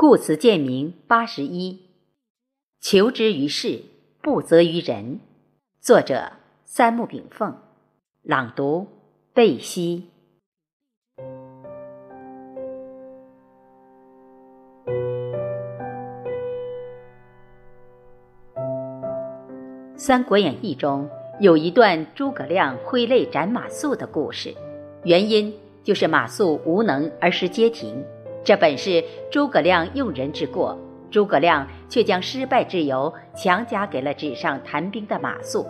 故此见名八十一，求之于事，不责于人。作者：三木炳凤。朗读：贝西。《三国演义》中有一段诸葛亮挥泪斩马谡的故事，原因就是马谡无能而失街亭。这本是诸葛亮用人之过，诸葛亮却将失败之由强加给了纸上谈兵的马谡。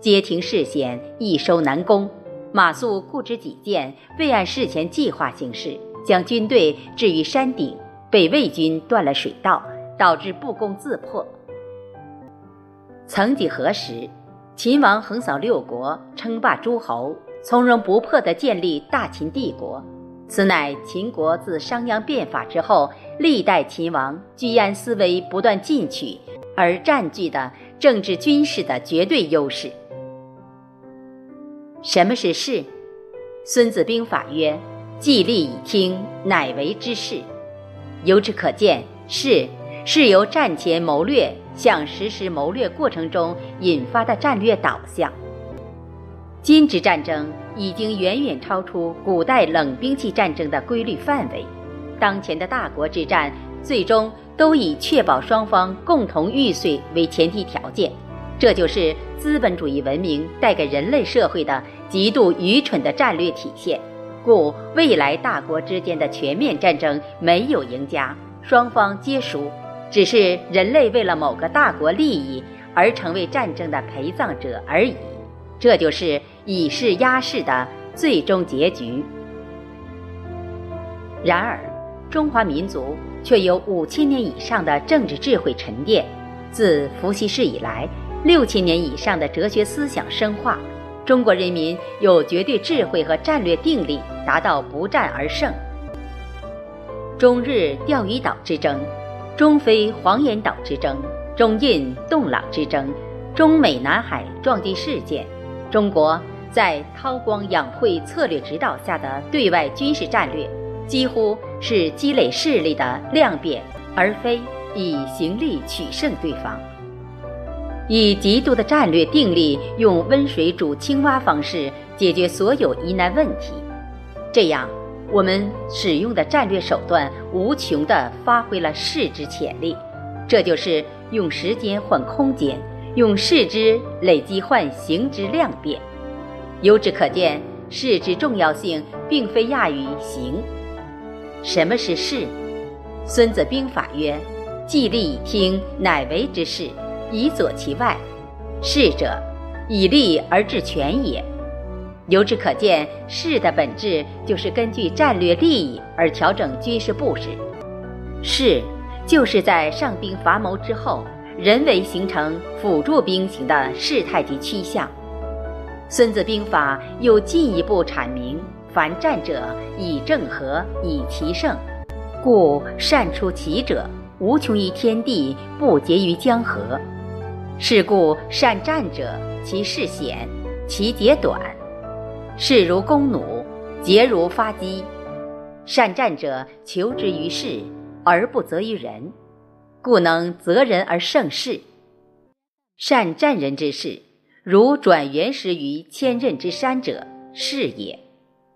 街亭事险，易守难攻，马谡固执己见，未按事前计划行事，将军队置于山顶，被魏军断了水道，导致不攻自破。曾几何时，秦王横扫六国，称霸诸侯，从容不迫地建立大秦帝国。此乃秦国自商鞅变法之后，历代秦王居安思危不断进取而占据的政治军事的绝对优势。什么是势？《孙子兵法》曰：“既立以听，乃为之势。”由此可见，势是由战前谋略向实施谋略过程中引发的战略导向。今之战争已经远远超出古代冷兵器战争的规律范围，当前的大国之战最终都以确保双方共同玉碎为前提条件，这就是资本主义文明带给人类社会的极度愚蠢的战略体现。故未来大国之间的全面战争没有赢家，双方皆输，只是人类为了某个大国利益而成为战争的陪葬者而已。这就是以势压势的最终结局。然而，中华民族却有五千年以上的政治智慧沉淀，自伏羲氏以来，六千年以上的哲学思想深化，中国人民有绝对智慧和战略定力，达到不战而胜。中日钓鱼岛之争，中非黄岩岛之争，中印洞朗之争，中美南海撞击事件。中国在韬光养晦策略指导下的对外军事战略，几乎是积累势力的量变，而非以行力取胜对方。以极度的战略定力，用温水煮青蛙方式解决所有疑难问题，这样我们使用的战略手段无穷地发挥了势之潜力。这就是用时间换空间。用势之累积换形之量变，由之可见，势之重要性并非亚于形。什么是势？《孙子兵法》曰：“既立以听，乃为之势，以佐其外。势者，以利而治权也。”由之可见，势的本质就是根据战略利益而调整军事布置。势，就是在上兵伐谋之后。人为形成辅助兵型的事态及趋向，《孙子兵法》又进一步阐明：凡战者，以正和，以奇胜。故善出奇者，无穷于天地，不竭于江河。是故善战者，其势险，其节短。势如弓弩，节如发机。善战者，求之于事，而不责于人。故能择人而胜事，善战人之事，如转原石于千仞之山者，是也。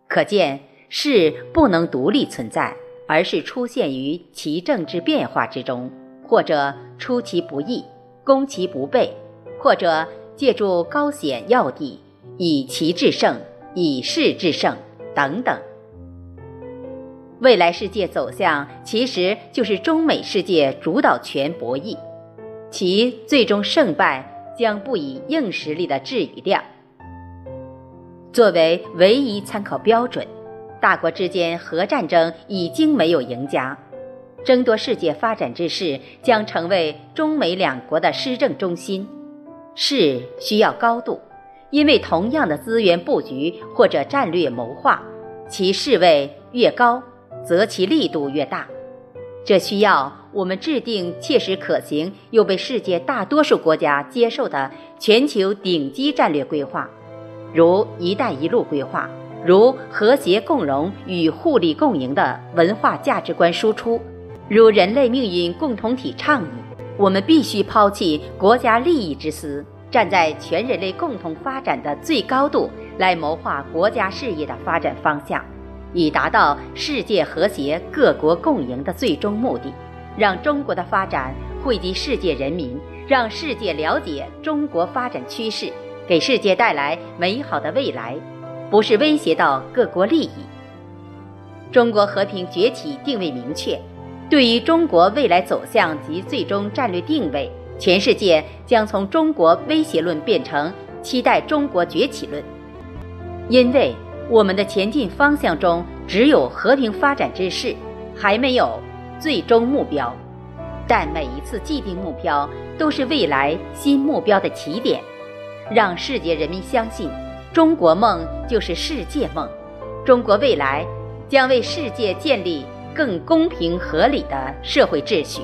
可见是不能独立存在，而是出现于其政治变化之中，或者出其不意，攻其不备，或者借助高险要地，以其制胜，以势制胜，等等。未来世界走向其实就是中美世界主导权博弈，其最终胜败将不以硬实力的质与量作为唯一参考标准。大国之间核战争已经没有赢家，争夺世界发展之势将成为中美两国的施政中心。势需要高度，因为同样的资源布局或者战略谋划，其势位越高。则其力度越大，这需要我们制定切实可行又被世界大多数国家接受的全球顶级战略规划，如“一带一路”规划，如和谐共荣与互利共赢的文化价值观输出，如人类命运共同体倡议，我们必须抛弃国家利益之私，站在全人类共同发展的最高度来谋划国家事业的发展方向，以达到世界和谐、各国共赢的最终目的，让中国的发展惠及世界人民，让世界了解中国发展趋势，给世界带来美好的未来，不是威胁到各国利益。中国和平崛起定位明确。对于中国未来走向及最终战略定位，全世界将从中国威胁论变成期待中国崛起论，因为我们的前进方向中只有和平发展之势，还没有最终目标。但每一次既定目标都是未来新目标的起点，让世界人民相信，中国梦就是世界梦，中国未来将为世界建立。更公平合理的社会秩序。